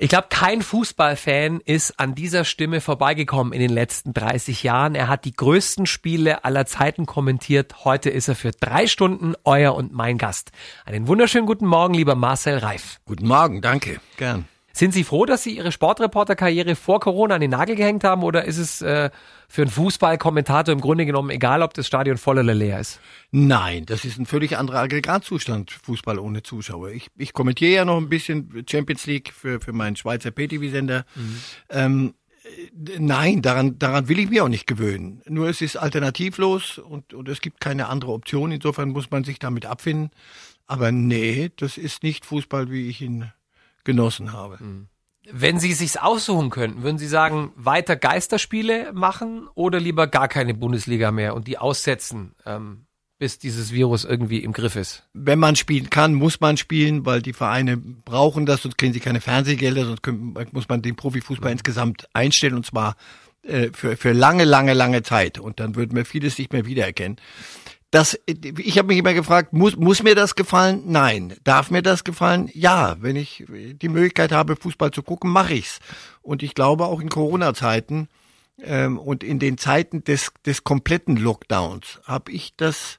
Ich glaube, kein Fußballfan ist an dieser Stimme vorbeigekommen in den letzten 30 Jahren. Er hat die größten Spiele aller Zeiten kommentiert. Heute ist er für drei Stunden euer und mein Gast. Einen wunderschönen guten Morgen, lieber Marcel Reif. Guten Morgen, danke. Gern. Sind Sie froh, dass Sie Ihre Sportreporterkarriere vor Corona an den Nagel gehängt haben oder ist es äh, für einen Fußballkommentator im Grunde genommen egal, ob das Stadion voll oder leer ist? Nein, das ist ein völlig anderer Aggregatzustand, Fußball ohne Zuschauer. Ich, ich kommentiere ja noch ein bisschen Champions League für, für meinen Schweizer PTV-Sender. Mhm. Ähm, Nein, daran, daran will ich mich auch nicht gewöhnen. Nur es ist alternativlos und, und es gibt keine andere Option. Insofern muss man sich damit abfinden. Aber nee, das ist nicht Fußball, wie ich ihn genossen habe. Mhm. Wenn Sie sich's aussuchen könnten, würden Sie sagen, weiter Geisterspiele machen oder lieber gar keine Bundesliga mehr und die aussetzen, ähm, bis dieses Virus irgendwie im Griff ist? Wenn man spielen kann, muss man spielen, weil die Vereine brauchen das, sonst kriegen sie keine Fernsehgelder, sonst können, muss man den Profifußball mhm. insgesamt einstellen und zwar äh, für, für lange, lange, lange Zeit. Und dann würden wir vieles nicht mehr wiedererkennen das, ich habe mich immer gefragt, muss, muss mir das gefallen? Nein. Darf mir das gefallen? Ja. Wenn ich die Möglichkeit habe, Fußball zu gucken, mache ich's. Und ich glaube auch in Corona-Zeiten ähm, und in den Zeiten des, des kompletten Lockdowns habe ich das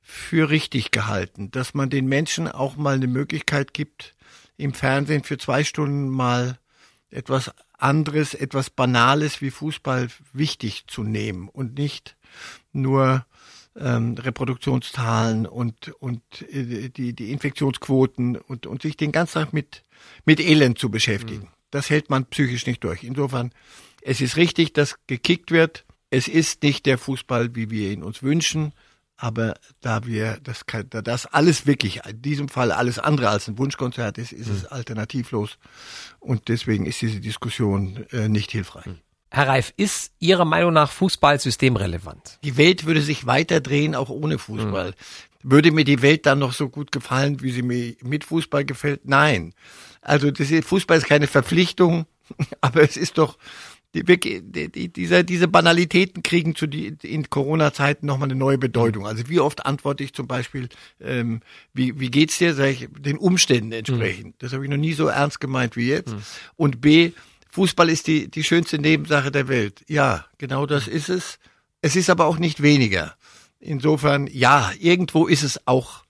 für richtig gehalten, dass man den Menschen auch mal eine Möglichkeit gibt, im Fernsehen für zwei Stunden mal etwas anderes, etwas Banales wie Fußball wichtig zu nehmen und nicht nur ähm, Reproduktionszahlen und, und äh, die, die Infektionsquoten und, und sich den ganzen Tag mit, mit Elend zu beschäftigen. Mhm. Das hält man psychisch nicht durch. Insofern, es ist richtig, dass gekickt wird. Es ist nicht der Fußball, wie wir ihn uns wünschen. Aber da wir das, da das alles wirklich, in diesem Fall alles andere als ein Wunschkonzert ist, ist es mhm. alternativlos. Und deswegen ist diese Diskussion äh, nicht hilfreich. Mhm. Herr Reif, ist Ihrer Meinung nach Fußball systemrelevant? Die Welt würde sich weiter drehen, auch ohne Fußball. Mhm. Würde mir die Welt dann noch so gut gefallen, wie sie mir mit Fußball gefällt? Nein. Also ist, Fußball ist keine Verpflichtung, aber es ist doch die, die, diese, diese Banalitäten kriegen zu die, in Corona-Zeiten nochmal eine neue Bedeutung. Also wie oft antworte ich zum Beispiel, ähm, wie, wie geht's dir, sag ich, den Umständen entsprechend. Mhm. Das habe ich noch nie so ernst gemeint wie jetzt. Mhm. Und B, Fußball ist die, die schönste Nebensache der Welt. Ja, genau das ist es. Es ist aber auch nicht weniger. Insofern, ja, irgendwo ist es auch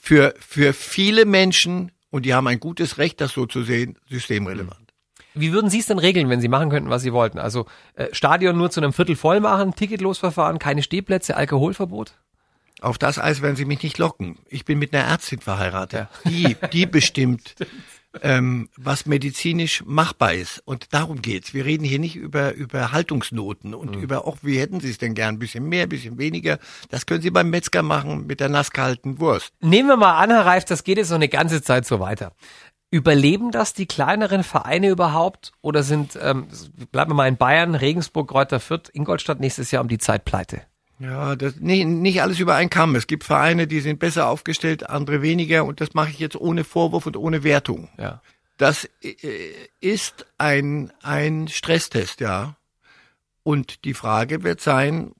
für, für viele Menschen, und die haben ein gutes Recht, das so zu sehen, systemrelevant. Wie würden Sie es denn regeln, wenn Sie machen könnten, was Sie wollten? Also äh, Stadion nur zu einem Viertel voll machen, Ticketlosverfahren, keine Stehplätze, Alkoholverbot? Auf das Eis werden Sie mich nicht locken. Ich bin mit einer Ärztin verheiratet. Ja. Die, die bestimmt, ähm, was medizinisch machbar ist. Und darum geht's. Wir reden hier nicht über, über Haltungsnoten und mhm. über, auch wie hätten Sie es denn gern, ein bisschen mehr, ein bisschen weniger. Das können Sie beim Metzger machen mit der nasskalten Wurst. Nehmen wir mal an, Herr Reif, das geht jetzt noch eine ganze Zeit so weiter. Überleben das die kleineren Vereine überhaupt oder sind, ähm, bleiben wir mal in Bayern, Regensburg, Kräuter Fürth, Ingolstadt nächstes Jahr um die Zeit pleite? Ja, das, nicht, nicht alles über einen Kamm. Es gibt Vereine, die sind besser aufgestellt, andere weniger und das mache ich jetzt ohne Vorwurf und ohne Wertung. Ja. Das äh, ist ein, ein Stresstest, ja. Und die Frage wird sein,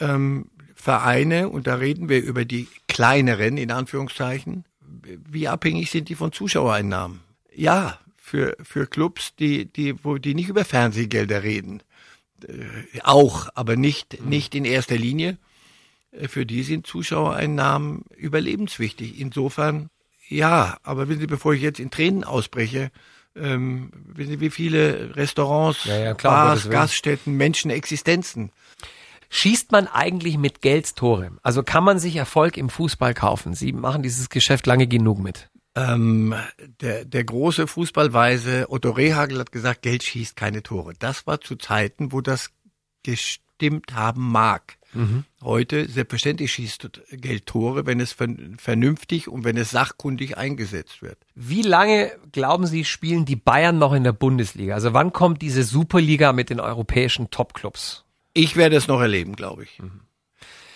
ähm, Vereine, und da reden wir über die kleineren, in Anführungszeichen, wie abhängig sind die von Zuschauereinnahmen? Ja, für, für Clubs, die, die, wo die nicht über Fernsehgelder reden auch, aber nicht, nicht in erster Linie. Äh, für die sind Zuschauereinnahmen überlebenswichtig. Insofern, ja, aber wissen Sie, bevor ich jetzt in Tränen ausbreche, ähm, wissen Sie, wie viele Restaurants, ja, ja, klar, Bars, Gaststätten, Menschen, Existenzen. Schießt man eigentlich mit Geld Tore? Also kann man sich Erfolg im Fußball kaufen? Sie machen dieses Geschäft lange genug mit. Ähm, der, der große Fußballweise Otto Rehagel hat gesagt, Geld schießt keine Tore. Das war zu Zeiten, wo das gestimmt haben mag. Mhm. Heute, selbstverständlich schießt Geld Tore, wenn es vernünftig und wenn es sachkundig eingesetzt wird. Wie lange, glauben Sie, spielen die Bayern noch in der Bundesliga? Also wann kommt diese Superliga mit den europäischen Topclubs? Ich werde es noch erleben, glaube ich. Mhm.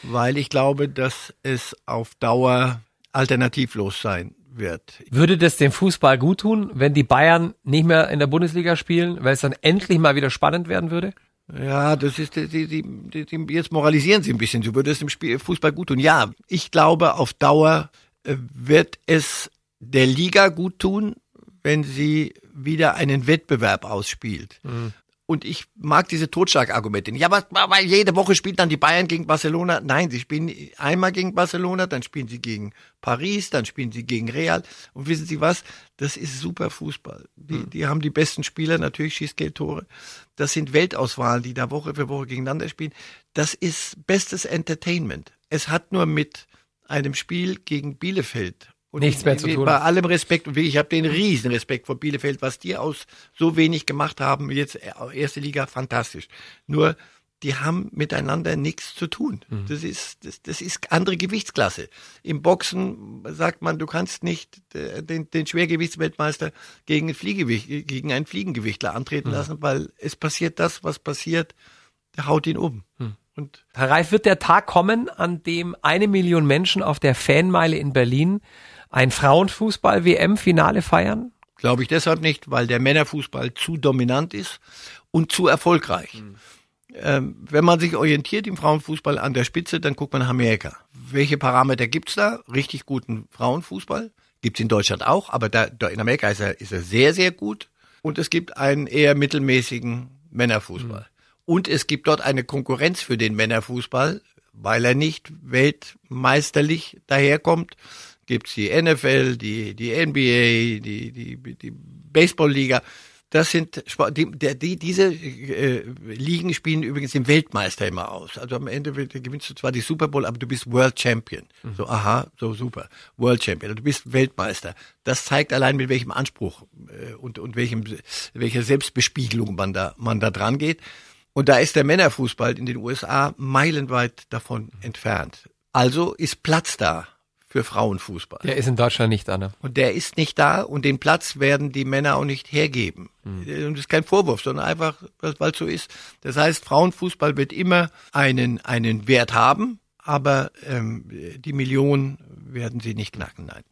Weil ich glaube, dass es auf Dauer alternativlos sein wird. Würde das dem Fußball gut tun, wenn die Bayern nicht mehr in der Bundesliga spielen, weil es dann endlich mal wieder spannend werden würde? Ja, das ist die, die, die, die jetzt moralisieren Sie ein bisschen. So würde es dem Spiel, Fußball gut tun. Ja, ich glaube, auf Dauer äh, wird es der Liga gut tun, wenn sie wieder einen Wettbewerb ausspielt. Mhm. Und ich mag diese Totschlagargumente nicht. Ja, aber weil jede Woche spielt dann die Bayern gegen Barcelona. Nein, sie spielen einmal gegen Barcelona, dann spielen sie gegen Paris, dann spielen sie gegen Real. Und wissen Sie was? Das ist super Fußball. Die, hm. die haben die besten Spieler, natürlich schießt Geld Tore. Das sind Weltauswahlen, die da Woche für Woche gegeneinander spielen. Das ist bestes Entertainment. Es hat nur mit einem Spiel gegen Bielefeld und Nichts mehr zu tun. Bei allem Respekt, und ich habe den riesen Respekt vor Bielefeld, was die aus so wenig gemacht haben, jetzt äh, erste Liga, fantastisch. Nur, die haben miteinander nichts zu tun. Mhm. Das ist, das, das ist andere Gewichtsklasse. Im Boxen sagt man, du kannst nicht äh, den, den Schwergewichtsweltmeister gegen, ein Fliegewicht, gegen einen Fliegengewichtler antreten mhm. lassen, weil es passiert das, was passiert, der haut ihn um. Mhm. Und Herr Reif, wird der Tag kommen, an dem eine Million Menschen auf der Fanmeile in Berlin ein Frauenfußball-WM-Finale feiern? Glaube ich deshalb nicht, weil der Männerfußball zu dominant ist und zu erfolgreich. Mhm. Ähm, wenn man sich orientiert im Frauenfußball an der Spitze, dann guckt man nach Amerika. Welche Parameter gibt's da? Richtig guten Frauenfußball. Gibt's in Deutschland auch, aber da, da in Amerika ist er, ist er sehr, sehr gut. Und es gibt einen eher mittelmäßigen Männerfußball. Mhm. Und es gibt dort eine Konkurrenz für den Männerfußball, weil er nicht weltmeisterlich daherkommt, gibt's die NFL, die, die NBA, die, die, die Baseballliga. Das sind die, die, diese äh, Ligen spielen übrigens den Weltmeister immer aus. Also am Ende gewinnst du zwar die Super Bowl, aber du bist World Champion. Mhm. So, aha, so super. World Champion. Du bist Weltmeister. Das zeigt allein mit welchem Anspruch äh, und, und welchem, welcher Selbstbespiegelung man da, man da dran geht. Und da ist der Männerfußball in den USA meilenweit davon entfernt. Also ist Platz da für Frauenfußball. Der ist in Deutschland nicht da, ne? Und der ist nicht da und den Platz werden die Männer auch nicht hergeben. Mhm. Und das ist kein Vorwurf, sondern einfach, weil es so ist. Das heißt, Frauenfußball wird immer einen, einen Wert haben, aber ähm, die Millionen werden sie nicht knacken, nein.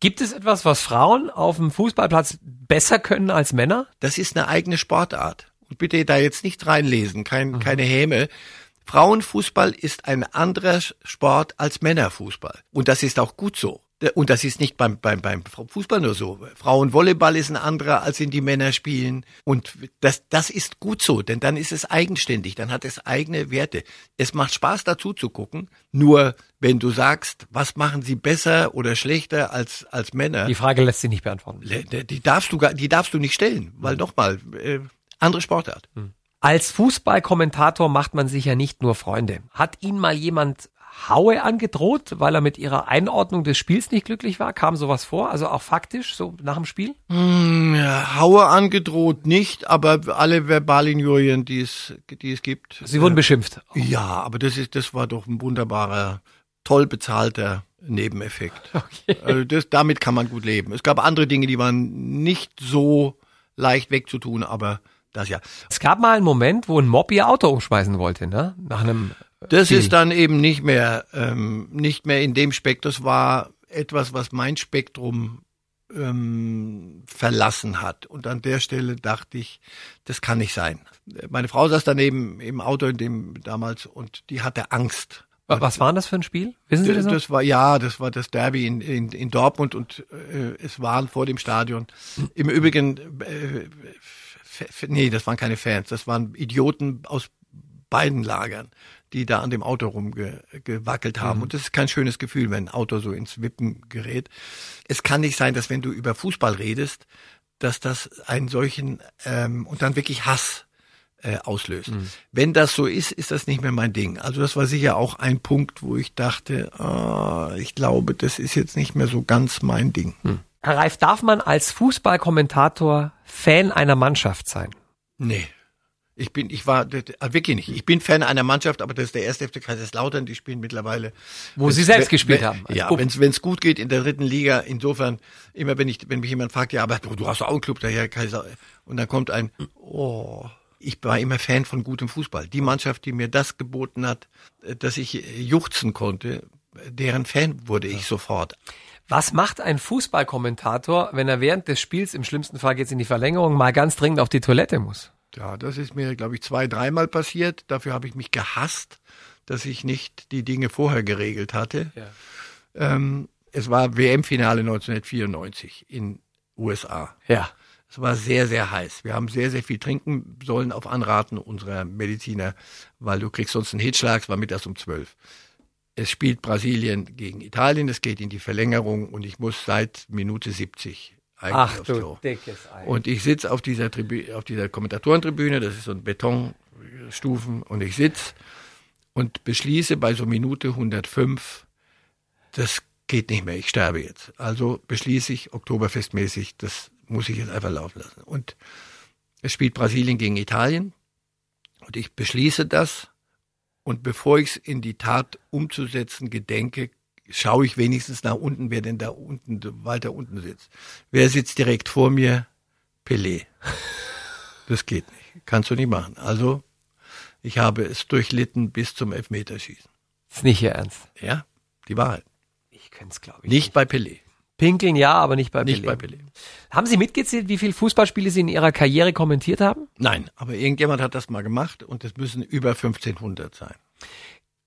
Gibt es etwas, was Frauen auf dem Fußballplatz besser können als Männer? Das ist eine eigene Sportart. Und bitte da jetzt nicht reinlesen, kein, mhm. keine Häme. Frauenfußball ist ein anderer Sport als Männerfußball. Und das ist auch gut so. Und das ist nicht beim, beim, beim Fußball nur so. Frauenvolleyball ist ein anderer, als in die Männer spielen. Und das, das ist gut so, denn dann ist es eigenständig, dann hat es eigene Werte. Es macht Spaß dazu zu gucken. Nur wenn du sagst, was machen sie besser oder schlechter als, als Männer. Die Frage lässt sich nicht beantworten. Die darfst du, die darfst du nicht stellen, weil nochmal, äh, andere Sportart. Hm. Als Fußballkommentator macht man sich ja nicht nur Freunde. Hat Ihnen mal jemand Haue angedroht, weil er mit ihrer Einordnung des Spiels nicht glücklich war? Kam sowas vor? Also auch faktisch, so nach dem Spiel? Hm, Haue angedroht nicht, aber alle Verbalinjurien, die es, die es gibt. Sie wurden äh, beschimpft. Ja, aber das ist, das war doch ein wunderbarer, toll bezahlter Nebeneffekt. Okay. Also das, damit kann man gut leben. Es gab andere Dinge, die waren nicht so leicht wegzutun, aber das ja. Es gab mal einen Moment, wo ein Mob ihr Auto umschmeißen wollte, ne? Nach einem. Das Spiel. ist dann eben nicht mehr, ähm, nicht mehr in dem Spektrum. Das war etwas, was mein Spektrum ähm, verlassen hat. Und an der Stelle dachte ich, das kann nicht sein. Meine Frau saß daneben im Auto in dem damals und die hatte Angst. Was war das für ein Spiel? Wissen Sie das? Noch? Das war ja, das war das Derby in, in, in Dortmund und äh, es waren vor dem Stadion. Im Übrigen äh, nee, das waren keine Fans, das waren Idioten aus beiden Lagern, die da an dem Auto rumgewackelt haben. Mhm. Und das ist kein schönes Gefühl, wenn ein Auto so ins Wippen gerät. Es kann nicht sein, dass wenn du über Fußball redest, dass das einen solchen ähm, und dann wirklich Hass äh, auslöst. Mhm. Wenn das so ist, ist das nicht mehr mein Ding. Also das war sicher auch ein Punkt, wo ich dachte, ah, ich glaube, das ist jetzt nicht mehr so ganz mein Ding. Mhm. Herr Reif, darf man als Fußballkommentator Fan einer Mannschaft sein? Nee. Ich bin, ich war ah, wirklich nicht. Ich bin Fan einer Mannschaft, aber das ist der erste FC Kaiserslautern. Die spielen mittlerweile, wo sie selbst gespielt wenn, haben. Ja, wenn es gut geht in der dritten Liga. Insofern immer, wenn ich, wenn mich jemand fragt, ja, aber du, du hast auch einen Club daher Kaiser, und dann kommt ein, oh, ich war immer Fan von gutem Fußball. Die Mannschaft, die mir das geboten hat, äh, dass ich juchzen konnte, deren Fan wurde ich sofort. Was macht ein Fußballkommentator, wenn er während des Spiels, im schlimmsten Fall geht es in die Verlängerung, mal ganz dringend auf die Toilette muss? Ja, das ist mir, glaube ich, zwei, dreimal passiert. Dafür habe ich mich gehasst, dass ich nicht die Dinge vorher geregelt hatte. Ja. Ähm, es war WM-Finale 1994 in USA. Ja. Es war sehr, sehr heiß. Wir haben sehr, sehr viel trinken sollen auf Anraten unserer Mediziner, weil du kriegst sonst einen Hitschlag, es war mittags um zwölf. Es spielt Brasilien gegen Italien, es geht in die Verlängerung und ich muss seit Minute 70 eigentlich Ach aufs Klo. dickes Ei. Und ich sitze auf dieser Tribü auf dieser Kommentatorentribüne, das ist so ein Betonstufen, und ich sitz und beschließe bei so Minute 105, das geht nicht mehr, ich sterbe jetzt. Also beschließe ich Oktoberfestmäßig, das muss ich jetzt einfach laufen lassen. Und es spielt Brasilien gegen Italien und ich beschließe das und bevor ich es in die Tat umzusetzen gedenke, schaue ich wenigstens nach unten, wer denn da unten, weiter unten sitzt. Wer sitzt direkt vor mir? Pelé. Das geht nicht. Kannst du nicht machen. Also, ich habe es durchlitten bis zum Elfmeterschießen. ist nicht Ihr Ernst. Ja, die Wahrheit. Ich könnte es, glaube ich. Nicht bei Pelé. Pinkeln ja, aber nicht bei Nicht Pelé. bei Pelé. Haben Sie mitgezählt, wie viele Fußballspiele Sie in Ihrer Karriere kommentiert haben? Nein, aber irgendjemand hat das mal gemacht und es müssen über 1500 sein.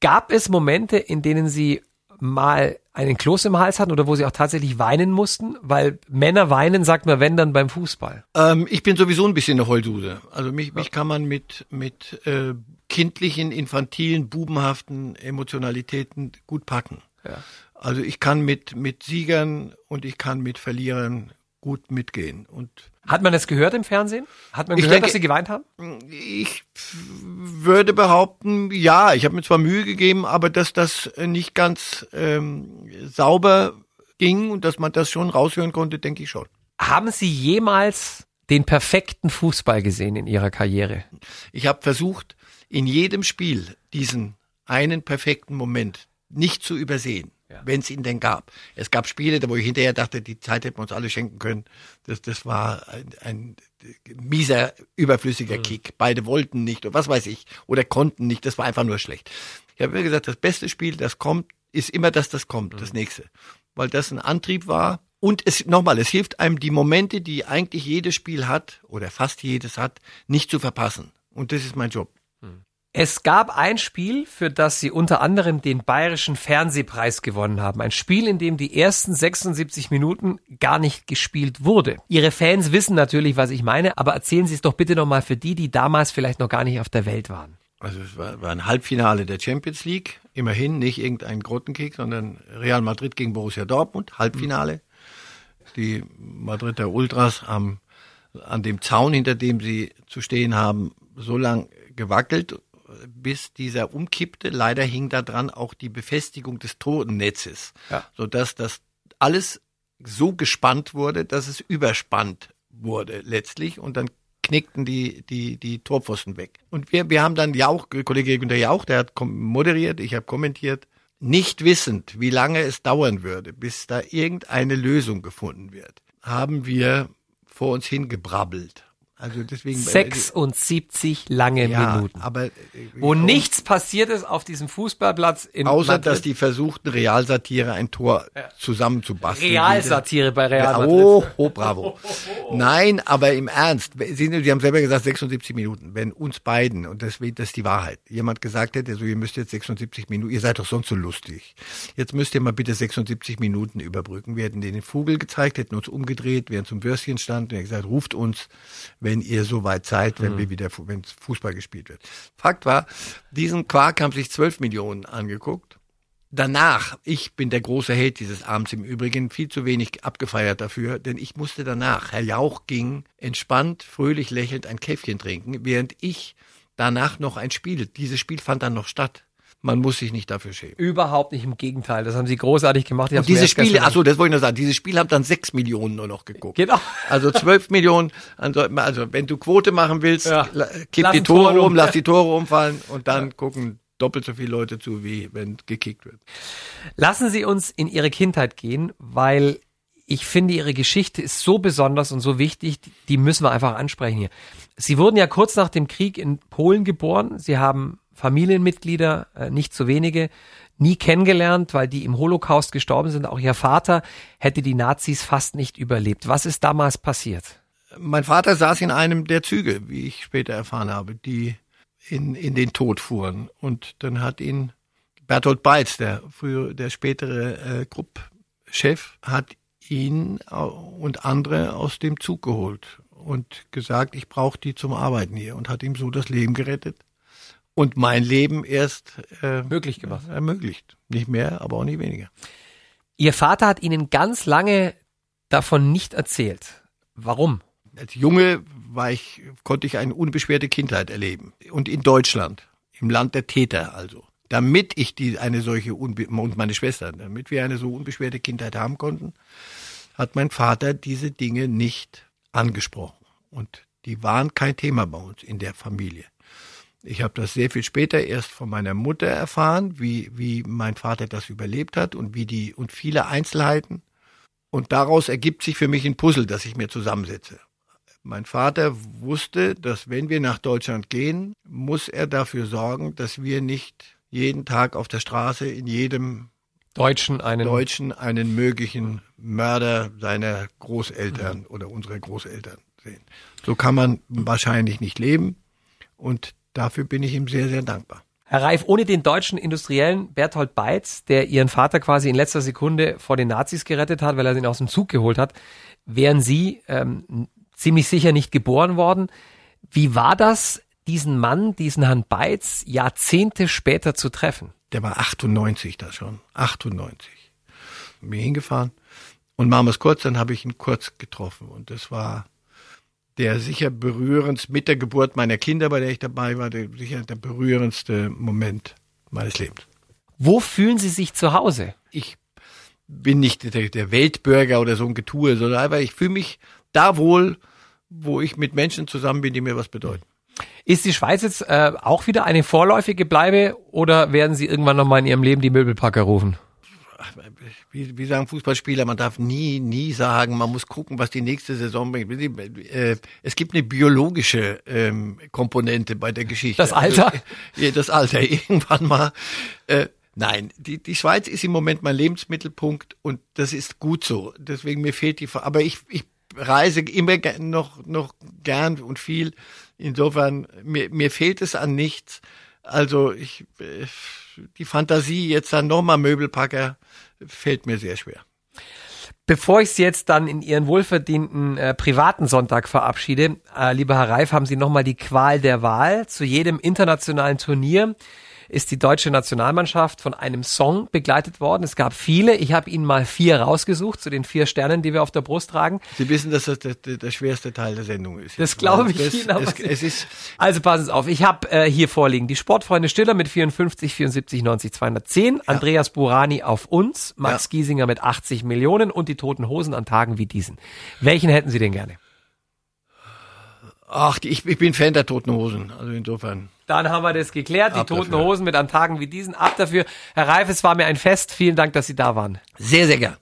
Gab es Momente, in denen Sie mal einen Kloß im Hals hatten oder wo Sie auch tatsächlich weinen mussten? Weil Männer weinen, sagt man, wenn dann beim Fußball. Ähm, ich bin sowieso ein bisschen eine Heulsuse. Also mich, mich kann man mit, mit äh, kindlichen, infantilen, bubenhaften Emotionalitäten gut packen. Ja. Also ich kann mit, mit Siegern und ich kann mit Verlierern gut mitgehen. Und Hat man das gehört im Fernsehen? Hat man gehört, denke- dass Sie geweint haben? ich würde behaupten, ja, ich habe mir zwar Mühe gegeben, aber dass das nicht ganz ähm, sauber ging und dass man das schon raushören konnte, denke ich schon. Haben Sie jemals den perfekten Fußball gesehen in Ihrer Karriere? Ich habe versucht, in jedem Spiel diesen einen perfekten Moment nicht zu übersehen, Ja. wenn es ihn denn gab. Es gab Spiele, da wo ich hinterher dachte, die Zeit hätten wir uns alle schenken können. Das, das war ein, ein mieser, überflüssiger Kick. Beide wollten nicht oder was weiß ich oder konnten nicht. Das war einfach nur schlecht. Ich habe immer gesagt, das beste Spiel, das kommt, ist immer das, das kommt, das nächste, weil das ein Antrieb war. Und es nochmal, es hilft einem die Momente, die eigentlich jedes Spiel hat oder fast jedes hat, nicht zu verpassen. Und das ist mein Job. Es gab ein Spiel, für das Sie unter anderem den Bayerischen Fernsehpreis gewonnen haben. Ein Spiel, in dem die ersten 76 Minuten gar nicht gespielt wurde. Ihre Fans wissen natürlich, was ich meine, aber erzählen Sie es doch bitte nochmal für die, die damals vielleicht noch gar nicht auf der Welt waren. Also es war, war ein Halbfinale der Champions League, immerhin nicht irgendein Grottenkick, sondern Real Madrid gegen Borussia Dortmund, Halbfinale. Die Madrider Ultras haben an dem Zaun, hinter dem sie zu stehen haben, so lang gewackelt, bis dieser umkippte. Leider hing da dran auch die Befestigung des Totennetzes, Ja. sodass das alles so gespannt wurde, dass es überspannt wurde letztlich und dann knickten die, die, die Torpfosten weg. Und wir, wir haben dann Jauch, Kollege Günter Jauch, der hat moderiert, ich habe kommentiert, nicht wissend, wie lange es dauern würde, bis da irgendeine Lösung gefunden wird, haben wir vor uns hingebrabbelt. Also deswegen 76 lange ja, Minuten. aber äh, Wo nichts passiert ist auf diesem Fußballplatz in außer Madrid. dass die versuchten Realsatire ein Tor zusammenzubasteln. Realsatire bei Real Ja, Madrid. oh, oh, bravo. Nein, aber im Ernst, Sie, Sie haben selber gesagt 76 Minuten. Wenn uns beiden, und das, das ist die Wahrheit, jemand gesagt hätte, so ihr müsst jetzt 76 Minuten, ihr seid doch sonst so lustig. Jetzt müsst ihr mal bitte 76 Minuten überbrücken. Wir hätten denen den Vogel gezeigt, hätten uns umgedreht, wären zum Würstchen standen und gesagt, ruft uns, wenn ihr so weit seid, wenn wir wieder, wenn Fußball gespielt wird. Fakt war, diesen Quark haben sich 12 Millionen angeguckt. Danach, ich bin der große Held dieses Abends im Übrigen, viel zu wenig abgefeiert dafür, denn ich musste danach, Herr Jauch ging entspannt, fröhlich lächelnd ein Käffchen trinken, während ich danach noch ein Spiel, dieses Spiel fand dann noch statt. Man muss sich nicht dafür schämen. Überhaupt nicht, im Gegenteil. Das haben Sie großartig gemacht. Ich Und diese Spiele, achso, das wollte ich noch sagen, diese Spiele haben dann sechs Millionen nur noch geguckt. Genau. Also zwölf Millionen, also also wenn du Quote machen willst, Ja. kipp Lass die Tore Tor um, lass die Tore umfallen und dann gucken doppelt so viele Leute zu, wie wenn gekickt wird. Lassen Sie uns in Ihre Kindheit gehen, weil ich finde, Ihre Geschichte ist so besonders und so wichtig, die müssen wir einfach ansprechen hier. Sie wurden ja kurz nach dem Krieg in Polen geboren. Sie haben Familienmitglieder, äh, nicht zu wenige, nie kennengelernt, weil die im Holocaust gestorben sind. Auch Ihr Vater hätte die Nazis fast nicht überlebt. Was ist damals passiert? Mein Vater saß in einem der Züge, wie ich später erfahren habe, die in, in den Tod fuhren. Und dann hat ihn Bertolt Beitz, der frühere, der spätere äh, Gruppchef, hat ihn au- und andere aus dem Zug geholt. und gesagt, ich brauche die zum Arbeiten hier und hat ihm so das Leben gerettet und mein Leben erst äh, möglich gemacht. Ermöglicht. Nicht mehr, aber auch nicht weniger. Ihr Vater hat Ihnen ganz lange davon nicht erzählt. Warum? Als Junge war ich, konnte ich eine unbeschwerte Kindheit erleben. Und in Deutschland, im Land der Täter also. Damit ich die, eine solche, Unbe und meine Schwester, damit wir eine so unbeschwerte Kindheit haben konnten, hat mein Vater diese Dinge nicht angesprochen. Und die waren kein Thema bei uns in der Familie. Ich habe das sehr viel später erst von meiner Mutter erfahren, wie, wie mein Vater das überlebt hat und wie die und viele Einzelheiten. Und daraus ergibt sich für mich ein Puzzle, das ich mir zusammensetze. Mein Vater wusste, dass wenn wir nach Deutschland gehen, muss er dafür sorgen, dass wir nicht jeden Tag auf der Straße in jedem Deutschen einen, Deutschen einen möglichen Mörder seiner Großeltern mhm. oder unserer Großeltern sehen. So kann man wahrscheinlich nicht leben und dafür bin ich ihm sehr, sehr dankbar. Herr Reif, ohne den deutschen Industriellen Berthold Beitz, der Ihren Vater quasi in letzter Sekunde vor den Nazis gerettet hat, weil er ihn aus dem Zug geholt hat, wären Sie ähm, ziemlich sicher nicht geboren worden. Wie war das, diesen Mann, diesen Herrn Beitz, Jahrzehnte später zu treffen? Der war 98 da schon, 98. Bin mir hingefahren und machen wir es kurz, dann habe ich ihn kurz getroffen und das war der sicher berührendste, mit der Geburt meiner Kinder, bei der ich dabei war, der, sicher der berührendste Moment meines Lebens. Wo fühlen Sie sich zu Hause? Ich bin nicht der, der Weltbürger oder so ein Getue, sondern einfach, ich fühle mich da wohl, wo ich mit Menschen zusammen bin, die mir was bedeuten. Ist die Schweiz jetzt äh, auch wieder eine vorläufige Bleibe oder werden Sie irgendwann nochmal in Ihrem Leben die Möbelpacker rufen? Wie, wie sagen Fußballspieler, man darf nie, nie sagen, man muss gucken, was die nächste Saison bringt. Äh, es gibt eine biologische ähm, Komponente bei der Geschichte. Das Alter? Also, ja, das Alter, irgendwann mal. Äh, nein, die, die Schweiz ist im Moment mein Lebensmittelpunkt und das ist gut so. Deswegen mir fehlt die, aber ich, ich reise immer noch, noch gern und viel. Insofern, mir, mir fehlt es an nichts. Also ich, äh, die Fantasie, jetzt dann nochmal Möbelpacker, fällt mir sehr schwer. Bevor ich Sie jetzt dann in Ihren wohlverdienten äh, privaten Sonntag verabschiede, äh, lieber Herr Reif, haben Sie nochmal die Qual der Wahl zu jedem internationalen Turnier ist die deutsche Nationalmannschaft von einem Song begleitet worden. Es gab viele. Ich habe Ihnen mal vier rausgesucht zu den vier Sternen, die wir auf der Brust tragen. Sie wissen, dass das der, der, der schwerste Teil der Sendung ist. Das glaube ich das, Ihnen. Aber es, es ist also passen Sie auf. Ich habe äh, hier vorliegen die Sportfreunde Stiller mit 54, 74, 90, 210. Ja. Andreas Burani auf uns. Max ja. Giesinger mit 80 Millionen und die Toten Hosen an Tagen wie diesen. Welchen hätten Sie denn gerne? Ach, ich, ich bin Fan der Toten Hosen. Also insofern. Dann haben wir das geklärt. Die Ab Toten dafür. Hosen mit an Tagen wie diesen. Ab dafür. Herr Reif, es war mir ein Fest. Vielen Dank, dass Sie da waren. Sehr, sehr gern.